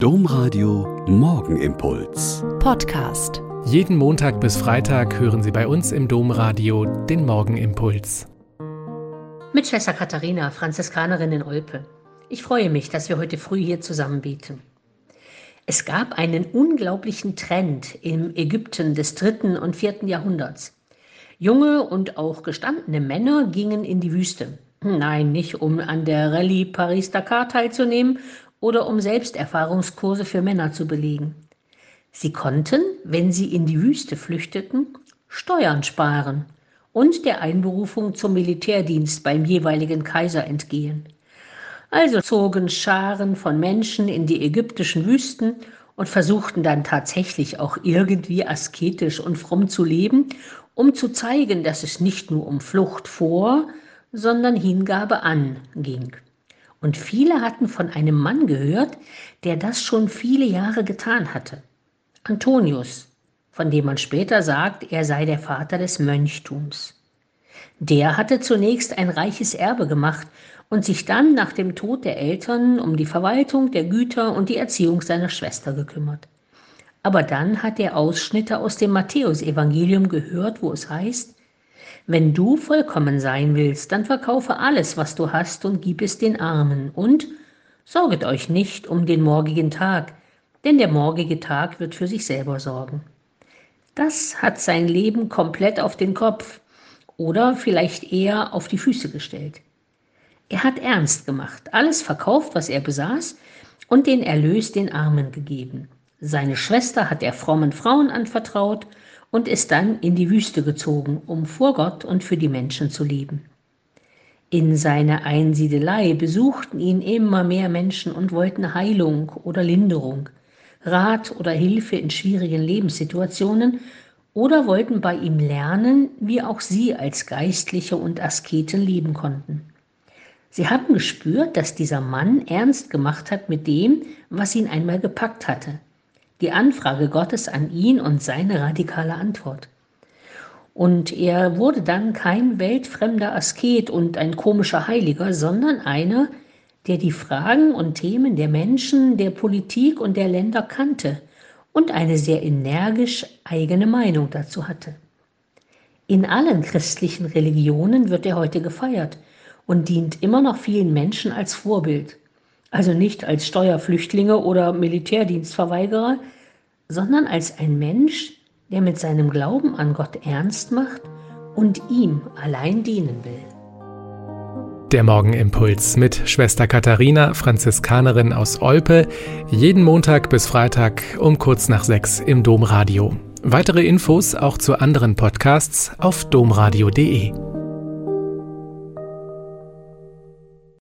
Domradio Morgenimpuls. Podcast. Jeden Montag bis Freitag hören Sie bei uns im Domradio den Morgenimpuls. Mit Schwester Katharina, Franziskanerin in Olpe. Ich freue mich, dass wir heute früh hier zusammen beten. Es gab einen unglaublichen Trend im Ägypten des dritten und vierten Jahrhunderts. Junge und auch gestandene Männer gingen in die Wüste. Nein, nicht um an der Rallye Paris-Dakar teilzunehmen oder um Selbsterfahrungskurse für Männer zu belegen. Sie konnten, wenn sie in die Wüste flüchteten, Steuern sparen und der Einberufung zum Militärdienst beim jeweiligen Kaiser entgehen. Also zogen Scharen von Menschen in die ägyptischen Wüsten und versuchten dann tatsächlich auch irgendwie asketisch und fromm zu leben, um zu zeigen, dass es nicht nur um Flucht vor, sondern Hingabe an ging. Und viele hatten von einem Mann gehört, der das schon viele Jahre getan hatte. Antonius, von dem man später sagt, er sei der Vater des Mönchtums. Der hatte zunächst ein reiches Erbe gemacht und sich dann nach dem Tod der Eltern um die Verwaltung der Güter und die Erziehung seiner Schwester gekümmert. Aber dann hat er Ausschnitte aus dem Matthäusevangelium gehört, wo es heißt, wenn du vollkommen sein willst, dann verkaufe alles, was du hast und gib es den Armen und sorget euch nicht um den morgigen Tag, denn der morgige Tag wird für sich selber sorgen. Das hat sein Leben komplett auf den Kopf oder vielleicht eher auf die Füße gestellt. Er hat ernst gemacht, alles verkauft, was er besaß, und den Erlös den Armen gegeben. Seine Schwester hat er frommen Frauen anvertraut und ist dann in die Wüste gezogen, um vor Gott und für die Menschen zu leben. In seiner Einsiedelei besuchten ihn immer mehr Menschen und wollten Heilung oder Linderung, Rat oder Hilfe in schwierigen Lebenssituationen oder wollten bei ihm lernen, wie auch sie als Geistliche und Asketen leben konnten. Sie hatten gespürt, dass dieser Mann ernst gemacht hat mit dem, was ihn einmal gepackt hatte die Anfrage Gottes an ihn und seine radikale Antwort. Und er wurde dann kein weltfremder Asket und ein komischer Heiliger, sondern einer, der die Fragen und Themen der Menschen, der Politik und der Länder kannte und eine sehr energisch eigene Meinung dazu hatte. In allen christlichen Religionen wird er heute gefeiert und dient immer noch vielen Menschen als Vorbild. Also nicht als Steuerflüchtlinge oder Militärdienstverweigerer, sondern als ein Mensch, der mit seinem Glauben an Gott ernst macht und ihm allein dienen will. Der Morgenimpuls mit Schwester Katharina, Franziskanerin aus Olpe, jeden Montag bis Freitag um kurz nach sechs im Domradio. Weitere Infos auch zu anderen Podcasts auf domradio.de.